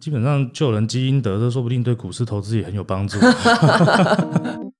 基本上救人基因得，这说不定对股市投资也很有帮助。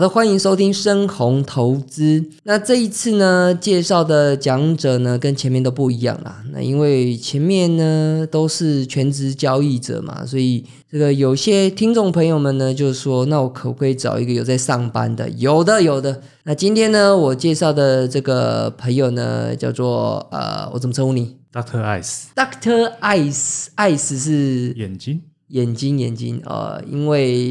好的，欢迎收听深红投资。那这一次呢，介绍的讲者呢，跟前面都不一样啦。那因为前面呢都是全职交易者嘛，所以这个有些听众朋友们呢，就说，那我可不可以找一个有在上班的？有的，有的。那今天呢，我介绍的这个朋友呢，叫做呃，我怎么称呼你？Doctor Ice。Doctor Ice，Ice 是眼睛。眼睛，眼睛，呃，因为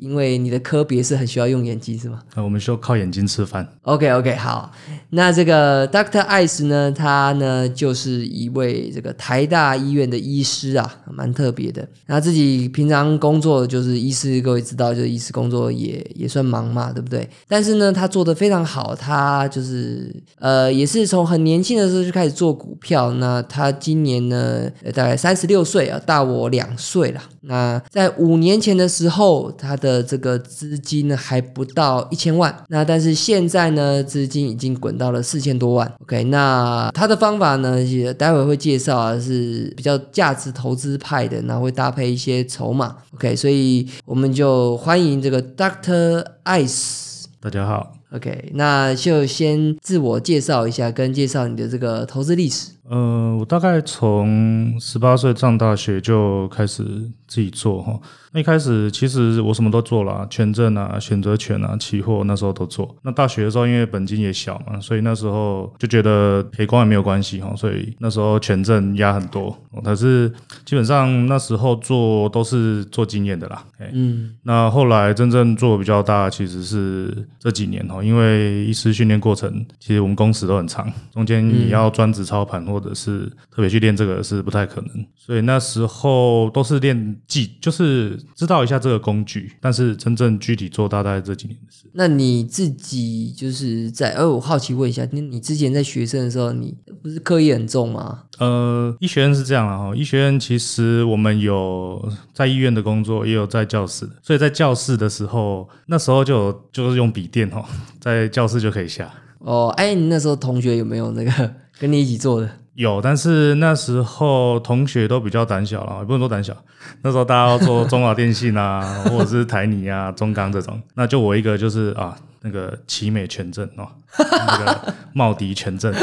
因为你的科别是很需要用眼睛，是吗？啊，我们需要靠眼睛吃饭。OK，OK，好。那这个 Doctor Ice 呢，他呢就是一位这个台大医院的医师啊，蛮特别的。那自己平常工作就是医师，各位知道，就是医师工作也也算忙嘛，对不对？但是呢，他做的非常好，他就是呃，也是从很年轻的时候就开始做股票。那他今年呢，大概三十六岁啊，大我两岁了。那在五年前的时候，他的这个资金呢还不到一千万。那但是现在呢，资金已经滚到了四千多万。OK，那他的方法呢，也待会会介绍啊，是比较价值投资派的，然后会搭配一些筹码。OK，所以我们就欢迎这个 Doctor Ice。大家好。OK，那就先自我介绍一下，跟介绍你的这个投资历史。呃，我大概从十八岁上大学就开始自己做哈。那一开始其实我什么都做了，权证啊、选择权啊、期货那时候都做。那大学的时候因为本金也小嘛，所以那时候就觉得赔光也没有关系哈，所以那时候权证压很多。但是基本上那时候做都是做经验的啦。嗯，那后来真正做比较大，其实是这几年哈，因为医师训练过程其实我们工时都很长，中间你要专职操盘或者是特别去练这个是不太可能，所以那时候都是练技，就是。知道一下这个工具，但是真正具体做大概这几年的事。那你自己就是在，呃，我好奇问一下，你你之前在学生的时候，你不是课业很重吗？呃，医学院是这样了哈，医学院其实我们有在医院的工作，也有在教室的，所以在教室的时候，那时候就就是用笔电哈，在教室就可以下。哦，哎，你那时候同学有没有那个 跟你一起做的？有，但是那时候同学都比较胆小了，也不能说胆小。那时候大家要做中华电信啊，或者是台泥啊、中钢这种，那就我一个就是啊，那个奇美全证哦，那个茂迪全证。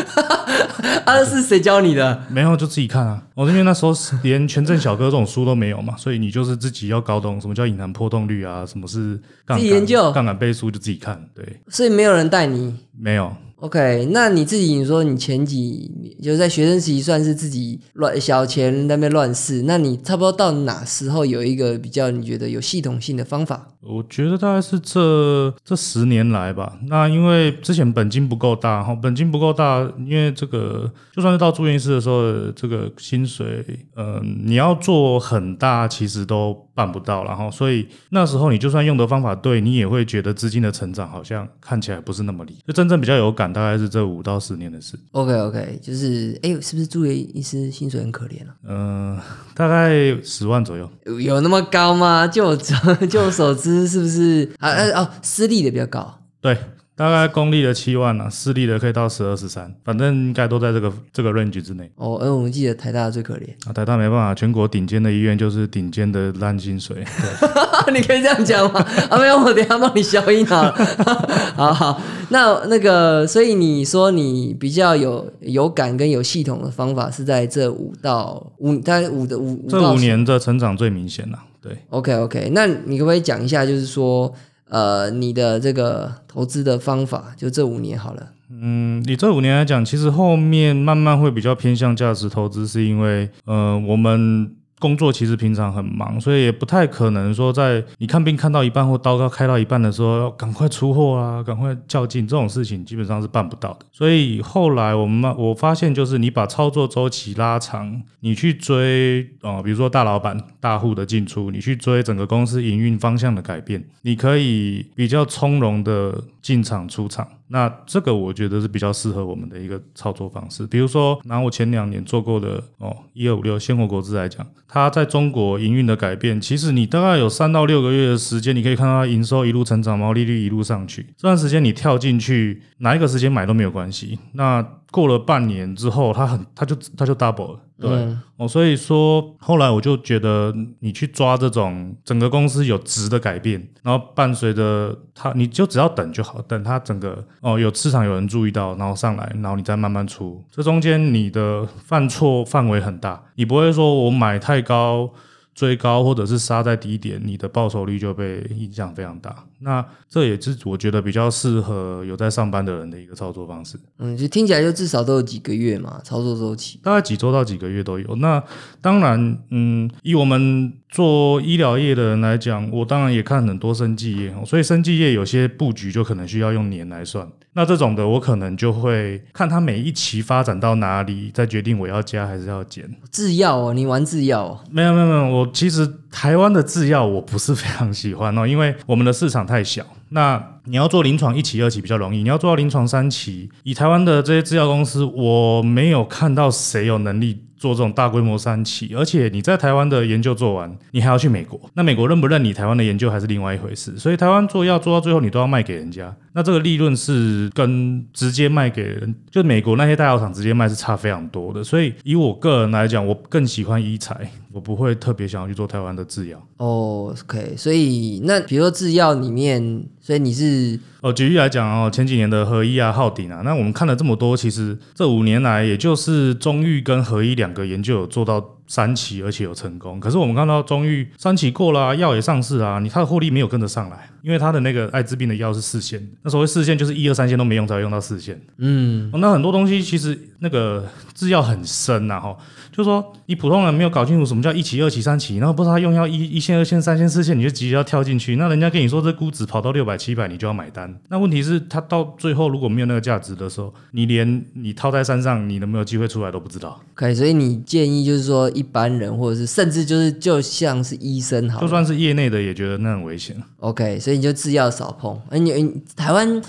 啊，是谁教你的？没有，就自己看啊。我因为那时候连全证小哥这种书都没有嘛，所以你就是自己要搞懂什么叫隐含波动率啊，什么是自己研究杠杆倍数，就自己看。对，所以没有人带你，没有。OK，那你自己你说你前几就在学生时期算是自己乱小钱那边乱试，那你差不多到哪时候有一个比较你觉得有系统性的方法？我觉得大概是这这十年来吧。那因为之前本金不够大哈，本金不够大，因为这个就算是到住院医师的时候，这个薪水，嗯，你要做很大，其实都。办不到，然后所以那时候你就算用的方法对，你也会觉得资金的成长好像看起来不是那么理。就真正比较有感，大概是这五到十年的事。OK OK，就是哎，是不是住院医师薪水很可怜啊？嗯，大概十万左右。有那么高吗？就 就我所知，是不是啊？哦，私立的比较高。对。大概公立的七万啊，私立的可以到十二十三，反正应该都在这个这个 range 之内。哦，而我们记得台大最可怜啊，台大没办法，全国顶尖的医院就是顶尖的烂薪水。你可以这样讲吗？啊，没有，我等下帮你消音好了。好好，那那个，所以你说你比较有有感跟有系统的方法是在这五到五，大概五的五这五年的成长最明显了。对，OK OK，那你可不可以讲一下，就是说？呃，你的这个投资的方法，就这五年好了。嗯，你这五年来讲，其实后面慢慢会比较偏向价值投资，是因为，呃，我们。工作其实平常很忙，所以也不太可能说在你看病看到一半或刀要开到一半的时候，要赶快出货啊，赶快较劲，这种事情基本上是办不到的。所以后来我们我发现，就是你把操作周期拉长，你去追啊，比如说大老板、大户的进出，你去追整个公司营运方向的改变，你可以比较从容的。进场出场。那这个我觉得是比较适合我们的一个操作方式。比如说拿我前两年做过的哦，一二五六鲜活国资来讲，它在中国营运的改变，其实你大概有三到六个月的时间，你可以看到它营收一路成长，毛利率一路上去。这段时间你跳进去，哪一个时间买都没有关系。那过了半年之后，它很，它就它就 double 了，对哦，所以说后来我就觉得，你去抓这种整个公司有值的改变，然后伴随着它，你就只要等就好，等它整个哦有市场有人注意到，然后上来，然后你再慢慢出，这中间你的犯错范围很大，你不会说我买太高。追高或者是杀在低点，你的报酬率就被影响非常大。那这也是我觉得比较适合有在上班的人的一个操作方式。嗯，就听起来就至少都有几个月嘛，操作周期大概几周到几个月都有。那当然，嗯，以我们做医疗业的人来讲，我当然也看很多生技业，所以生技业有些布局就可能需要用年来算。那这种的，我可能就会看它每一期发展到哪里，再决定我要加还是要减。制药哦，你玩制药？哦？没有没有没有，我其实台湾的制药我不是非常喜欢哦，因为我们的市场太小。那你要做临床一期、二期比较容易，你要做到临床三期，以台湾的这些制药公司，我没有看到谁有能力。做这种大规模三期，而且你在台湾的研究做完，你还要去美国，那美国认不认你台湾的研究还是另外一回事。所以台湾做药做到最后，你都要卖给人家，那这个利润是跟直接卖给人，就美国那些大药厂直接卖是差非常多的。所以以我个人来讲，我更喜欢医材，我不会特别想要去做台湾的制药。哦，OK，所以那比如说制药里面，所以你是。是哦，举例来讲哦，前几年的合一啊、浩鼎啊，那我们看了这么多，其实这五年来，也就是中裕跟合一两个研究有做到三期，而且有成功。可是我们看到中裕三期过了，药也上市啊，你它的获利没有跟得上来，因为它的那个艾滋病的药是四线，那所谓四线就是一二三线都没用，才会用到四线。嗯，那很多东西其实那个制药很深呐，哈。就说你普通人没有搞清楚什么叫一期、二期、三期，然后不知道他用药一一线、二线、三线、四线，你就急着要跳进去。那人家跟你说这估值跑到六百、七百，你就要买单。那问题是，他到最后如果没有那个价值的时候，你连你套在山上，你能没有机会出来都不知道。可以，所以你建议就是说，一般人或者是甚至就是就像是医生，好，就算是业内的也觉得那很危险。OK，所以你就制药少碰。哎，你台湾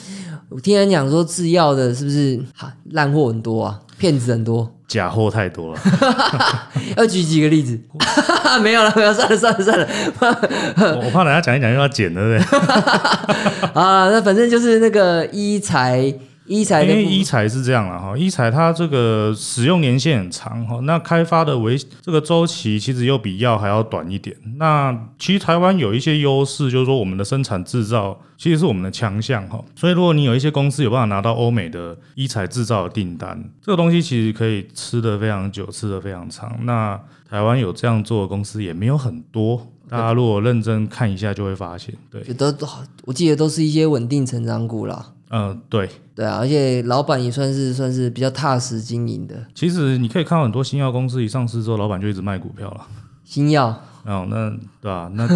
我听人讲说制药的是不是哈烂货很多啊？骗子很多，假货太多了。要举几个例子？没有了，没有，算了，算了，算了。我怕等下讲一讲又要剪了，对不对？啊，那反正就是那个医材。因为一材是这样了哈，一材它这个使用年限很长哈，那开发的维这个周期其实又比药还要短一点。那其实台湾有一些优势，就是说我们的生产制造其实是我们的强项哈。所以如果你有一些公司有办法拿到欧美的一材制造的订单，这个东西其实可以吃得非常久，吃得非常长。那台湾有这样做的公司也没有很多，大家如果认真看一下就会发现，对，都我记得都是一些稳定成长股啦。嗯，对，对啊，而且老板也算是算是比较踏实经营的。其实你可以看到很多新药公司一上市之后，老板就一直卖股票了。新药，哦，那对啊？那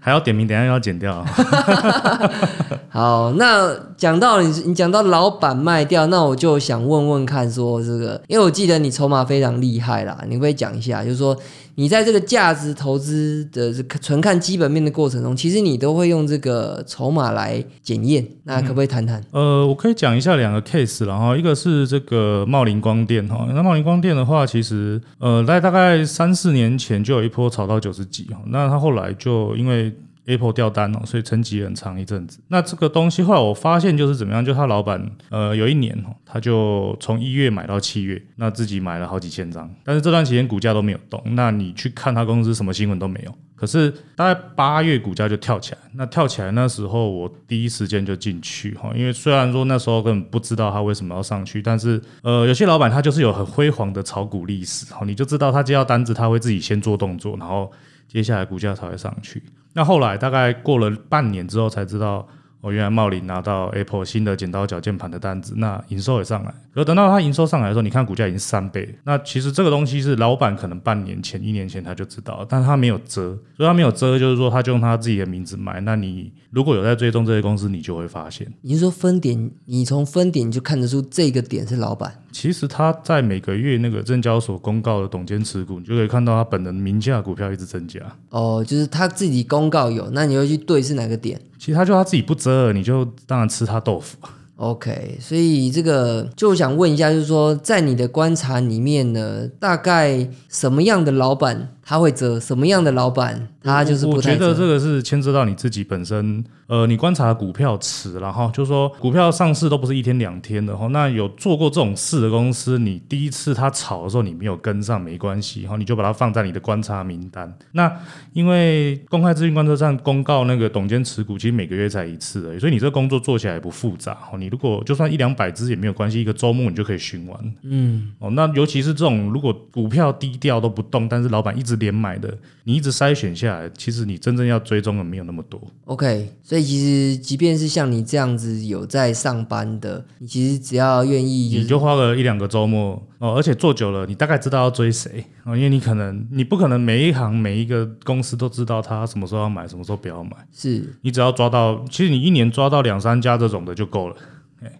还要点名，等下要剪掉。好，那讲到你，你讲到老板卖掉，那我就想问问看，说这个，因为我记得你筹码非常厉害啦，你会讲一下，就是说。你在这个价值投资的纯看基本面的过程中，其实你都会用这个筹码来检验。那可不可以谈谈？呃，我可以讲一下两个 case，然后一个是这个茂林光电哈。那茂林光电的话，其实呃在大概三四年前就有一波炒到九十几哈。那它后来就因为 Apple 掉单哦，所以沉寂很长一阵子。那这个东西后来我发现就是怎么样，就他老板呃有一年哦，他就从一月买到七月，那自己买了好几千张，但是这段期间股价都没有动。那你去看他公司什么新闻都没有，可是大概八月股价就跳起来。那跳起来那时候我第一时间就进去哈，因为虽然说那时候根本不知道他为什么要上去，但是呃有些老板他就是有很辉煌的炒股历史哦，你就知道他接到单子他会自己先做动作，然后。接下来股价才会上去。那后来大概过了半年之后，才知道哦，原来茂林拿到 Apple 新的剪刀脚键盘的单子，那营收也上来。可等到它营收上来的时候，你看股价已经三倍。那其实这个东西是老板可能半年前、一年前他就知道，但他没有遮，所以他没有遮，就是说他就用他自己的名字买。那你如果有在追踪这些公司，你就会发现，你是说分点，你从分点就看得出这个点是老板。其实他在每个月那个证交所公告的董监持股，你就可以看到他本人名下股票一直增加。哦，就是他自己公告有，那你会去对是哪个点其实他就他自己不遮，你就当然吃他豆腐。？OK，所以这个就想问一下，就是说在你的观察里面呢，大概什么样的老板他会折，什么样的老板他就是我不太折？觉得这个是牵涉到你自己本身，呃，你观察股票池，然后就是说股票上市都不是一天两天的哈。那有做过这种事的公司，你第一次他炒的时候你没有跟上没关系哈，你就把它放在你的观察名单。那因为公开资讯观测站公告那个董监持股，其实每个月才一次而已，所以你这个工作做起来也不复杂哈。你如果就算一两百只也没有关系，一个周末你就可以巡完。嗯，哦，那尤其是这种如果股票低调都不动，但是老板一直连买的，你一直筛选下来，其实你真正要追踪的没有那么多。OK，所以其实即便是像你这样子有在上班的，你其实只要愿意，就是你就花个一两个周末哦，而且做久了，你大概知道要追谁哦，因为你可能你不可能每一行每一个公司都知道他什么时候要买，什么时候不要买，是你只要抓到，其实你一年抓到两三家这种的就够了。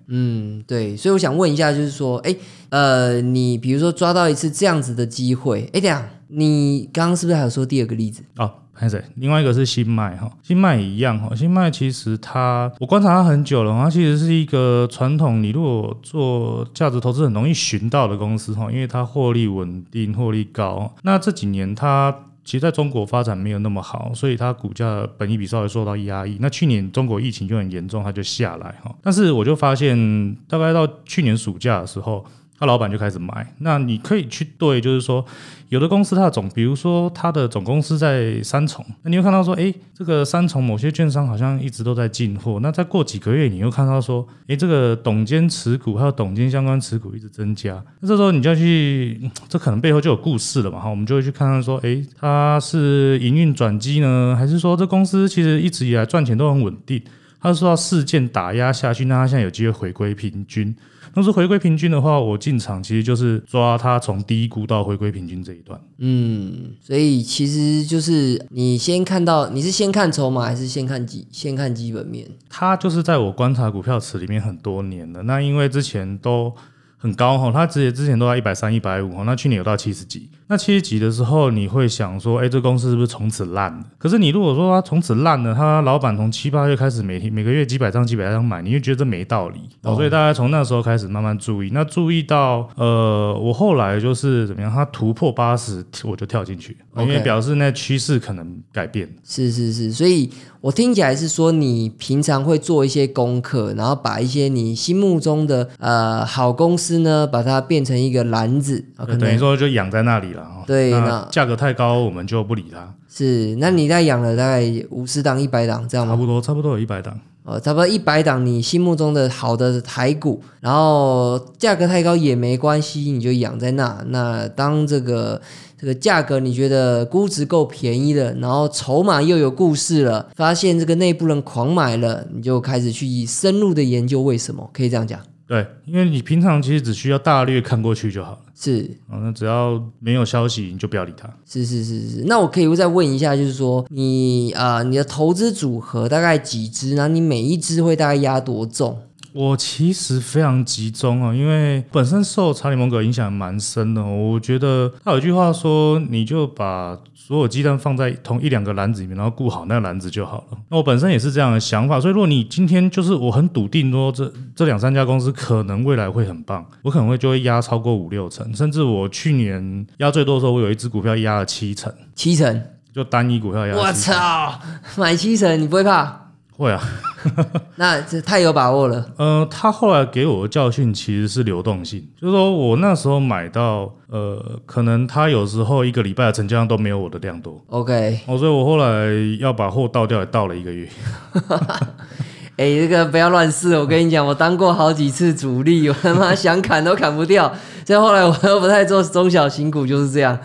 嗯，对，所以我想问一下，就是说，哎，呃，你比如说抓到一次这样子的机会，哎，等一下，你刚刚是不是还有说第二个例子？哦，拍谁？另外一个是新麦哈，新麦也一样哈。新麦其实它，我观察它很久了，它其实是一个传统，你如果做价值投资很容易寻到的公司哈，因为它获利稳定，获利高。那这几年它其实在中国发展没有那么好，所以它股价本益比稍微受到压抑。那去年中国疫情就很严重，它就下来哈。但是我就发现，大概到去年暑假的时候，那老板就开始买。那你可以去对，就是说，有的公司它的总，比如说它的总公司在三重，那你会看到说，诶，这个三重某些券商好像一直都在进货。那再过几个月，你又看到说，诶，这个董监持股还有董监相关持股一直增加。那这时候你就要去，这可能背后就有故事了嘛，哈，我们就会去看看说，诶，它是营运转机呢，还是说这公司其实一直以来赚钱都很稳定？它是受到事件打压下去，那他现在有机会回归平均。那是回归平均的话，我进场其实就是抓它从低估到回归平均这一段。嗯，所以其实就是你先看到，你是先看筹码还是先看基先看基本面？它就是在我观察股票池里面很多年了。那因为之前都很高哈，它之前之前都在一百三、一百五哈，那去年有到七十几。那七十几的时候，你会想说，哎，这公司是不是从此烂了？可是你如果说它从此烂了，它老板从七八月开始每天每个月几百张、几百张买，你就觉得这没道理。哦，所以大家从那时候开始慢慢注意。那注意到，呃，我后来就是怎么样，它突破八十，我就跳进去，因为 OK 表示那趋势可能改变。是是是，所以我听起来是说你平常会做一些功课，然后把一些你心目中的呃好公司呢，把它变成一个篮子啊，可能等于说就养在那里了。对那价格太高，我们就不理它。是，那你在养了大概五十档、一百档这样吗？差不多，差不多有一百档。呃，差不多一百档你心目中的好的台股，然后价格太高也没关系，你就养在那。那当这个这个价格你觉得估值够便宜了，然后筹码又有故事了，发现这个内部人狂买了，你就开始去深入的研究为什么，可以这样讲。对，因为你平常其实只需要大略看过去就好了。是啊，那只要没有消息，你就不要理它。是是是是，那我可以再问一下，就是说你啊、呃你的投资组合大概几只？然后你每一只会大概压多重？我其实非常集中啊，因为本身受查理蒙格影响蛮深的、我觉得他有一句话说，你就把所有鸡蛋放在同一两个篮子里面，然后顾好那个篮子就好了。那我本身也是这样的想法，所以如果你今天就是我很笃定说这这两三家公司可能未来会很棒，我可能会就会压超过五六成，甚至我去年压最多的时候，我有一只股票压了七成，七成？就单一股票压我。操，买七成你不会怕？会啊，那这太有把握了。呃，他后来给我的教训其实是流动性，就是说我那时候买到，呃，可能他有时候一个礼拜的成交量都没有我的量多，OK，哦，所以我后来要把货倒掉，也倒了一个月。哎、这个不要乱试，我跟你讲，我当过好几次主力，我他妈想砍都砍不掉。所以后来我又不太做中小型股，就是这样。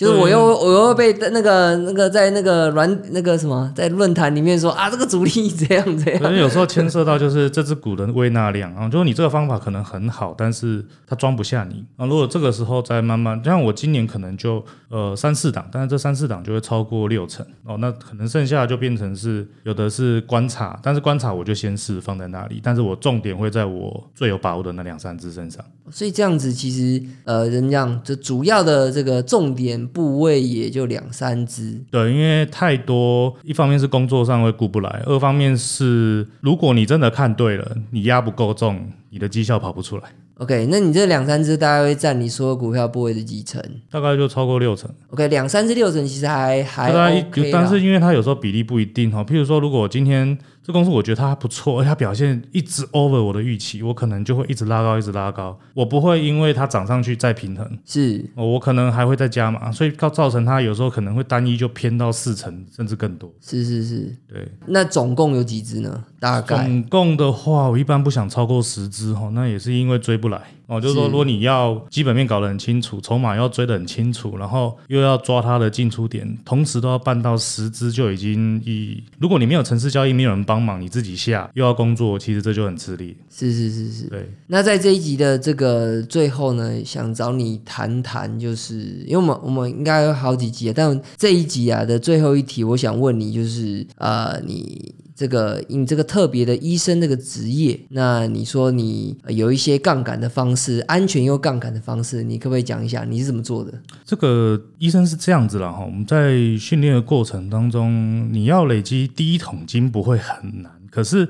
就是我又我又被那个那个在那个软那个什么在论坛里面说啊，这个主力 这样这样。可能有时候牵涉到就是这只股的微纳量啊，就是你这个方法可能很好，但是它装不下你啊。如果这个时候再慢慢，像我今年可能就呃三四档，但是这三四档就会超过六成哦，那可能剩下就变成是有的是观察，但是观察我就先试放在那里，但是我重点会在我最有把握的那两三只身上。所以这样子其实呃，人讲就主要的这个重点部位也就两三只。对，因为太多，一方面是工作上会顾不来，二方面是如果你真的看对了，你压不够重，你的绩效跑不出来。OK，那你这两三只大概会占你所有股票部位的几成大概就超过六成。？OK，两三只六成其实还还 OK 但是因为它有时候比例不一定哈，譬如说，如果今天这公司我觉得它不错，而且它表现一直 over 我的预期，我可能就会一直拉高，一直拉高，我不会因为它涨上去再平衡，是哦我可能还会再加码，所以造造成它有时候可能会单一就偏到四成甚至更多。是是是。对，那总共有几只呢？大概总共的话，我一般不想超过十只哈，那也是因为追不来。哦。就是说，如果你要基本面搞得很清楚，筹码要追得很清楚，然后又要抓它的进出点，同时都要办到十只，就已经以如果你没有城市交易，没有人帮忙，你自己下又要工作，其实这就很吃力。是是是是。对，那在这一集的这个最后呢，想找你谈谈，就是因为我们我们应该有好几集啊，但这一集啊的最后一题，我想问你，就是呃，你这个你这个特别的医生这个职业，那你说你呃有一些杠杆的方式，安全又杠杆的方式，你可不可以讲一下你是怎么做的？这个医生是这样子啦哈，我们在训练的过程当中，你要累积第一桶金不会很难，可是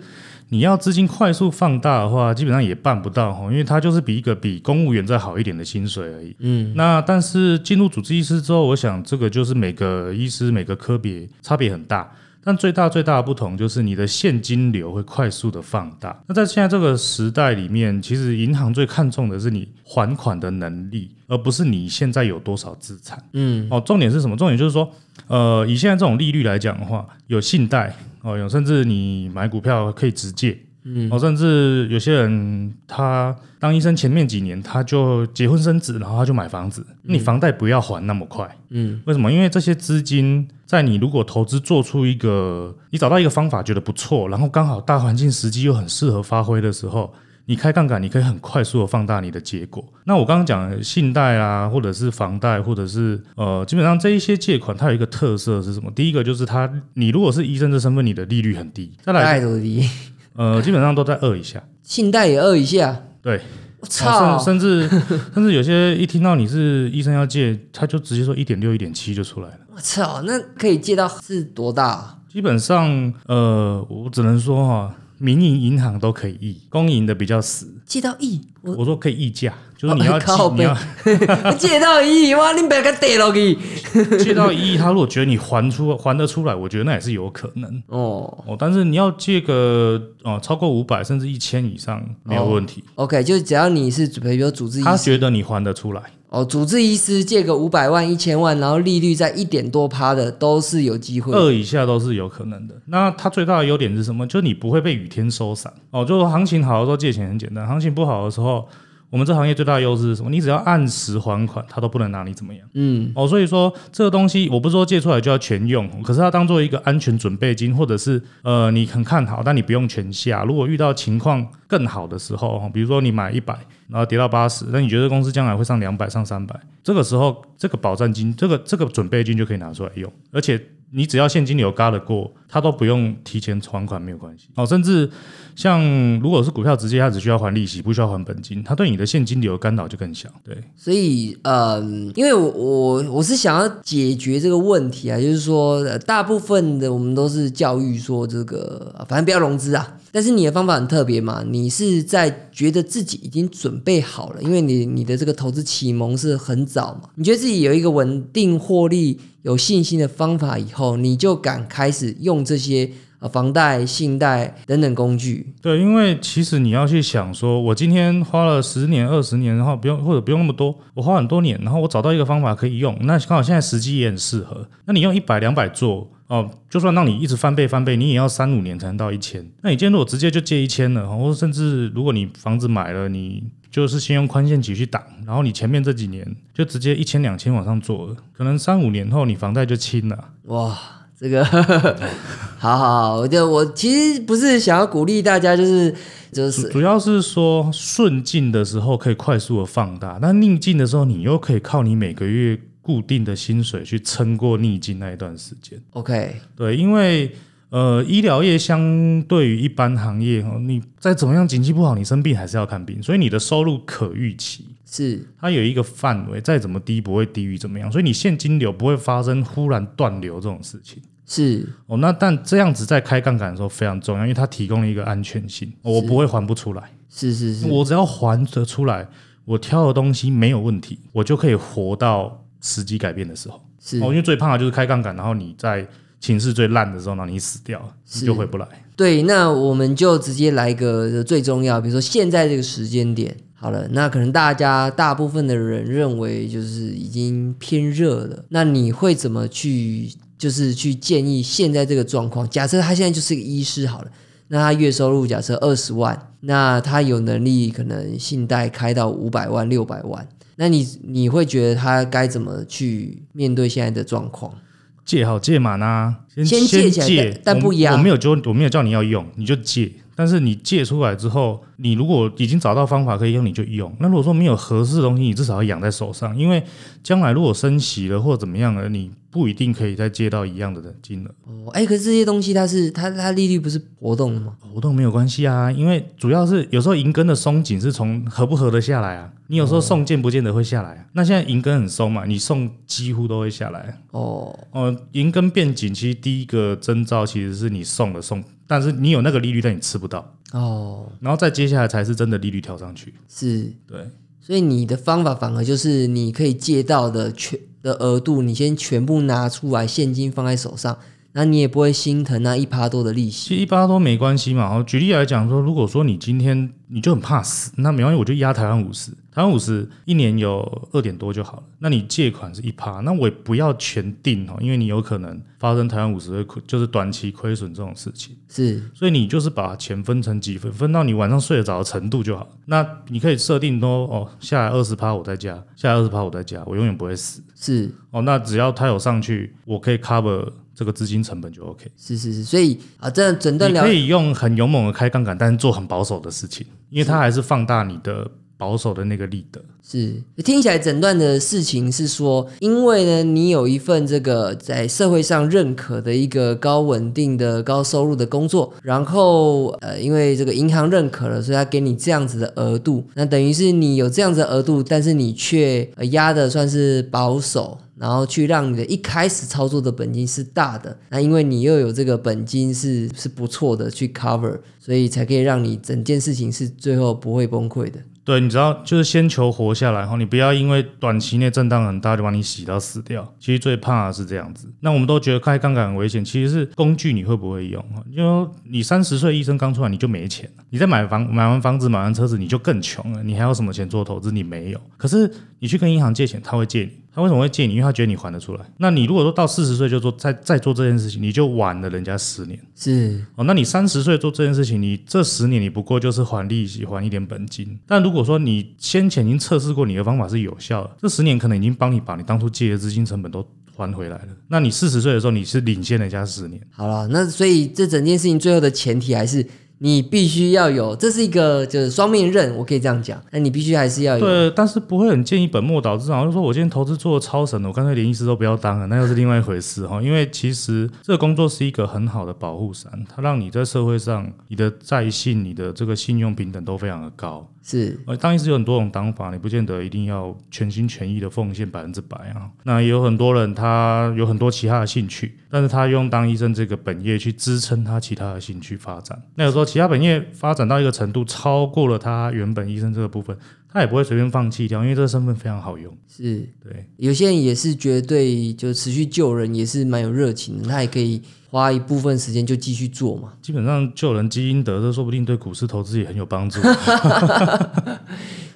你要资金快速放大的话，基本上也办不到哈，因为它就是比一个比公务员再好一点的薪水而已。嗯，那但是进入主治医师之后，我想这个就是每个医师每个科别差别很大。但最大最大的不同就是你的现金流会快速的放大。那在现在这个时代里面，其实银行最看重的是你还款的能力，而不是你现在有多少资产。嗯，哦，重点是什么？重点就是说，呃，以现在这种利率来讲的话，有信贷哦，有甚至你买股票可以直借。嗯，哦，甚至有些人他当医生前面几年他就结婚生子，然后他就买房子，你房贷不要还那么快。嗯，为什么？因为这些资金在你如果投资做出一个，你找到一个方法觉得不错，然后刚好大环境时机又很适合发挥的时候，你开杠杆，你可以很快速的放大你的结果。那我刚刚讲的信贷啊，或者是房贷，或者是呃，基本上这一些借款，它有一个特色是什么？第一个就是它，你如果是医生的身份，你的利率很低。再大来？呃，基本上都在二以下。信贷也二以下，对，我哦操！甚甚至 甚至有些一听到你是医生要借，他就直接说一点六、一点七就出来了。我操！那可以借到是多大啊？基本上，呃，我只能说哈，民营银行都可以议，公营的比较死。借到亿，我我说可以议价，就是你要哦靠你要 借到一亿，哇！你别给跌落去。借到一亿，他如果觉得你还出还得出来，我觉得那也是有可能哦哦。但是你要借个哦超过五百甚至一千以上没有问题，，OK，就只要你是比如说主治医他，觉得你还得出来。哦，主治医师借个五百万、一千万，然后利率在一点多趴的，都是有机会。二以下都是有可能的。那它最大的优点是什么？就是你不会被雨天收伞哦。就是行情好的时候借钱很简单，行情不好的时候，我们这行业最大的优势是什么？你只要按时还款，它都不能拿你怎么样。嗯，哦，所以说这个东西我不是说借出来就要全用，可是它当做一个安全准备金，或者是呃你很看好，但你不用全下。如果遇到情况更好的时候，哦比如说你买一百，然后跌到八十，那你觉得公司将来会上两百、上三百，这个时候这个保证金、这个这个准备金就可以拿出来用，而且你只要现金流嘎得过，它都不用提前还款，没有关系。哦，甚至像如果是股票直接它只需要还利息，不需要还本金，它对你的现金流干扰就更小。对，所以呃，因为我我我是想要解决这个问题啊，就是说、大部分的我们都是教育说这个，反正不要融资啊。但是你的方法很特别嘛，你是在觉得自己已经准备好了，因为你你的这个投资启蒙是很早嘛，你觉得自己有一个稳定获利、有信心的方法以后，你就敢开始用这些呃房贷、信贷等等工具。对，因为其实你要去想说，我今天花了十年、二十年，然后不用或者不用那么多，我花很多年，然后我找到一个方法可以用，那刚好现在时机也很适合。那你用一百、两百做，哦，就算让你一直翻倍翻倍，你也要三五年才能到一千。那你今天如果直接就借一千了，或者甚至如果你房子买了，你就是先用宽限期去挡，然后你前面这几年就直接一千两千往上做了，可能三五年后你房贷就清了。哇，这个好好好，我就我其实不是想要鼓励大家，就是就是主要是说顺境的时候可以快速的放大，那逆境的时候你又可以靠你每个月固定的薪水去撑过逆境那一段时间。OK，对，因为呃，医疗业相对于一般行业哈，你再怎么样景气不好，你生病还是要看病，所以你的收入可预期，是。它有一个范围，再怎么低不会低于怎么样，所以你现金流不会发生忽然断流这种事情。是。哦，那但这样子在开杠杆的时候非常重要，因为它提供了一个安全性，我不会还不出来，是是是，我只要还得出来，我挑的东西没有问题，我就可以活到时机改变的时候。是哦，因为最怕的就是开杠杆，然后你在情势最烂的时候，然后你死掉了，你就回不来。对，那我们就直接来一个最重要，比如说现在这个时间点，好了，那可能大家大部分的人认为就是已经偏热了，那你会怎么去，就是去建议现在这个状况？假设他现在就是个医师好了，那他月收入假设二十万，那他有能力可能信贷开到五百万、六百万，那你你会觉得他该怎么去面对现在的状况？借好借满啊，先先借起来借但但不一样我我没有就我没有叫你要用，你就借。但是你借出来之后，你如果已经找到方法可以用，你就用。那如果说没有合适的东西，你至少要养在手上，因为将来如果升息了或者怎么样了，你不一定可以再借到一样的金额。哦，哎，可是这些东西它是它它利率不是活动的吗？活动没有关系啊，因为主要是有时候银根的松紧是从合不合得下来啊。你有时候送件不见得会下来啊。那现在银根很松嘛，你送几乎都会下来。哦，哦，银根变紧，其实第一个征兆其实是你送了送，但是你有那个利率，但你吃不到，哦，然后再接下来才是真的利率跳上去。是，对，所以你的方法反而就是你可以借到的全的额度，你先全部拿出来，现金放在手上，那你也不会心疼那一趴多的利息。其实一趴多没关系嘛。好，举例来讲说，如果说你今天你就很怕死，那没关系，我就压台湾五十，台湾五十一年有二点多就好了。那你借款是一趴，那我也不要全定哦，因为你有可能发生台湾五十会亏，就是短期亏损这种事情。是所以你就是把钱分成几分，分到你晚上睡得着的程度就好。那你可以设定说，哦，下来二十趴我再加，下来二十趴我再加，我永远不会死。是哦，那只要它有上去，我可以 cover 这个资金成本就 OK。是是是，所以啊，这样整顿了你可以用很勇猛的开杠杆，但是做很保守的事情，因为它还是放大你的保守的那个力德。是听起来整段的事情是说，因为呢，你有一份这个在社会上认可的一个高稳定的高收入的工作，然后呃，因为这个银行认可了，所以他给你这样子的额度，那等于是你有这样子的额度，但是你却呃压的算是保守。然后去让你的一开始操作的本金是大的，那因为你又有这个本金是是不错的去 cover，所以才可以让你整件事情是最后不会崩溃的。对，你知道，就是先求活下来，然后，你不要因为短期内震荡很大就把你洗到死掉。其实最怕的是这样子。那我们都觉得开杠杆很危险，其实是工具你会不会用？因为你三十岁医生刚出来你就没钱了，你在买房买完房子买完车子你就更穷了，你还有什么钱做投资？你没有。可是你去跟银行借钱，他会借你。他为什么会借你？因为他觉得你还得出来。那你如果说到四十岁就做再再做这件事情，你就晚了人家十年。是哦，那你三十岁做这件事情，你这十年你不过就是还利息，还一点本金。但如果说你先前已经测试过你的方法是有效的，这十年可能已经帮你把你当初借的资金成本都还回来了。那你四十岁的时候，你是领先人家十年。好了，那所以这整件事情最后的前提还是你必须要有，这是一个就是双面刃，我可以这样讲。那你必须还是要有，对，但是不会很建议本末倒置，好像说我今天投资做超神了，我干脆连医师都不要当了，那又是另外一回事哈。因为其实这个工作是一个很好的保护伞，它让你在社会上你的在信、你的这个信用平等都非常的高。是呃，当医生有很多种当法，你不见得一定要全心全意的奉献百分之百啊。那也有很多人他有很多其他的兴趣，但是他用当医生这个本业去支撑他其他的兴趣发展。那有时候其他本业发展到一个程度，超过了他原本医生这个部分，他也不会随便放弃掉，因为这个身份非常好用。是，对，有些人也是觉得对就持续救人也是蛮有热情的，他也可以花一部分时间就继续做嘛。基本上救人积阴德，这说不定对股市投资也很有帮助。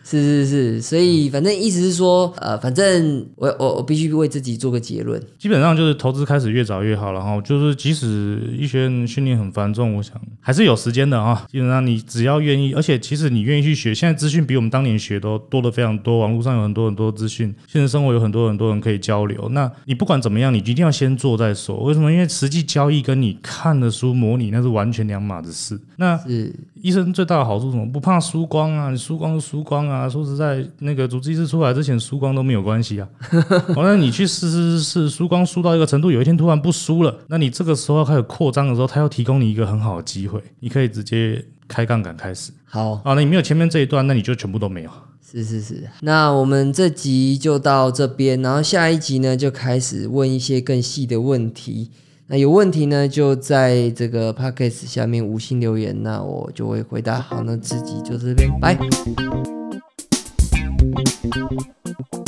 是是是，所以反正意思是说，呃，反正我我我必须为自己做个结论。基本上就是投资开始越早越好了哈，就是即使医学院训练很繁重，我想还是有时间的啊。基本上你只要愿意，而且其实你愿意去学，现在资讯比我们当年学都多的非常多，网络上有很多很多资讯，现实生活有很多很多人可以交流。那你不管怎么样，你一定要先做再说。为什么？因为实际交易跟你看的书模拟那是完全两码子事。那是医生最大的好处是什么？不怕输光啊，你输光就输光啊。说实在，那个主治医师出来之前输光都没有关系啊。完 了，你去试试试，输光输到一个程度，有一天突然不输了，那你这个时候要开始扩张的时候，他要提供你一个很好的机会，你可以直接开杠杆开始。好，啊，那你没有前面这一段，那你就全部都没有。是是是。那我们这集就到这边，然后下一集呢就开始问一些更细的问题。那有问题呢，就在这个 podcast 下面五星留言，那我就会回答。好，那自己就这边拜。Thank you.